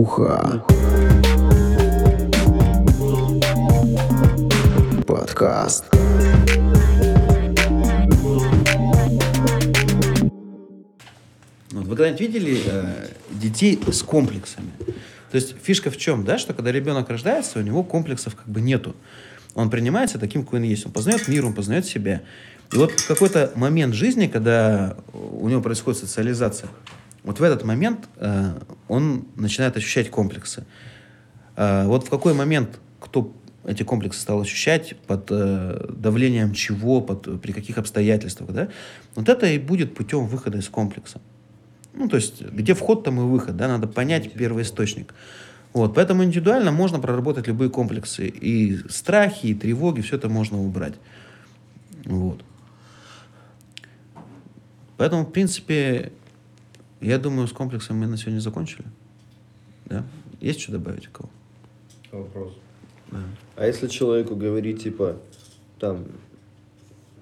Муха. Подкаст. Вот вы когда-нибудь видели э, детей с комплексами? То есть фишка в чем, да, что когда ребенок рождается, у него комплексов как бы нету. Он принимается таким, какой он есть. Он познает мир, он познает себя. И вот в какой-то момент жизни, когда у него происходит социализация, вот в этот момент э, он начинает ощущать комплексы. Э, вот в какой момент кто эти комплексы стал ощущать, под э, давлением чего, под, при каких обстоятельствах, да, вот это и будет путем выхода из комплекса. Ну, то есть, где вход, там и выход, да, надо понять первый источник. Вот, поэтому индивидуально можно проработать любые комплексы. И страхи, и тревоги, все это можно убрать. Вот. Поэтому, в принципе, я думаю, с комплексом мы на сегодня закончили. Да? Есть что добавить у кого? Вопрос. Да. А если человеку говорить, типа, там,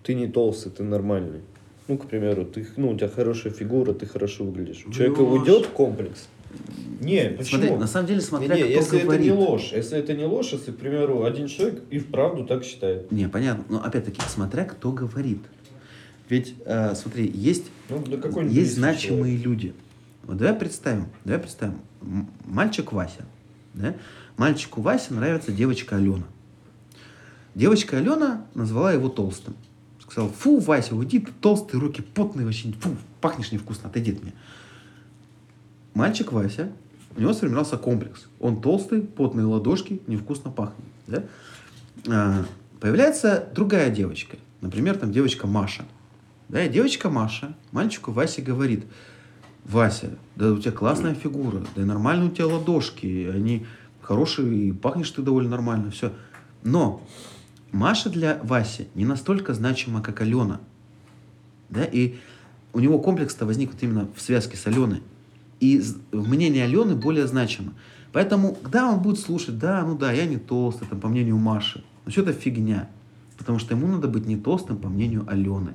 ты не толстый, ты нормальный. Ну, к примеру, ты, ну, у тебя хорошая фигура, ты хорошо выглядишь. У человека уйдет комплекс? Не, почему? Смотри, на самом деле, смотря не, кто если говорит. это не ложь, если это не ложь, если, к примеру, один человек и вправду так считает. Не, понятно. Но опять-таки, смотря кто говорит. Ведь, э, смотри, есть, Ну, есть значимые человек. люди. Вот давай представим, давай представим. Мальчик Вася. Да? Мальчику Васе нравится девочка Алена. Девочка Алена назвала его толстым. Сказала, фу, Вася, уйди, ты толстый, руки потные, вообще, фу, пахнешь невкусно, отойди от меня. Мальчик Вася, у него сформировался комплекс. Он толстый, потные ладошки, невкусно пахнет. Да? А, появляется другая девочка. Например, там девочка Маша. Да, и девочка Маша мальчику Васе говорит, Вася, да у тебя классная фигура, да и нормальные у тебя ладошки, они хорошие, и пахнешь ты довольно нормально, все. Но Маша для Васи не настолько значима, как Алена. Да, и у него комплекс-то возник вот именно в связке с Аленой. И мнение Алены более значимо. Поэтому, когда он будет слушать, да, ну да, я не толстый, там, по мнению Маши, но все это фигня. Потому что ему надо быть не толстым, по мнению Алены.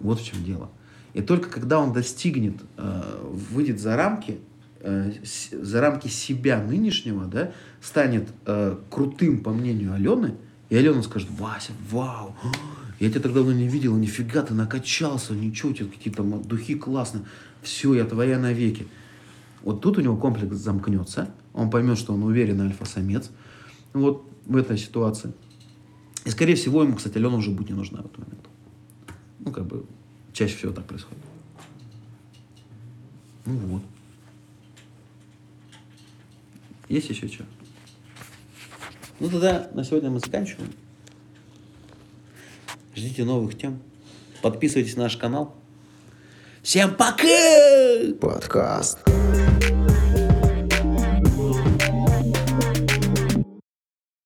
Вот в чем дело. И только когда он достигнет, э, выйдет за рамки, э, за рамки себя нынешнего, да, станет э, крутым, по мнению Алены, и Алена скажет, Вася, вау, я тебя так давно не видела, нифига ты накачался, ничего, у тебя какие-то духи классные, все, я твоя навеки. Вот тут у него комплекс замкнется, он поймет, что он уверенный альфа-самец, вот в этой ситуации. И, скорее всего, ему, кстати, Алена уже будет не нужна в этот момент. Ну, как бы, чаще всего так происходит. Ну вот. Есть еще что? Ну тогда на сегодня мы заканчиваем. Ждите новых тем. Подписывайтесь на наш канал. Всем пока! Подкаст.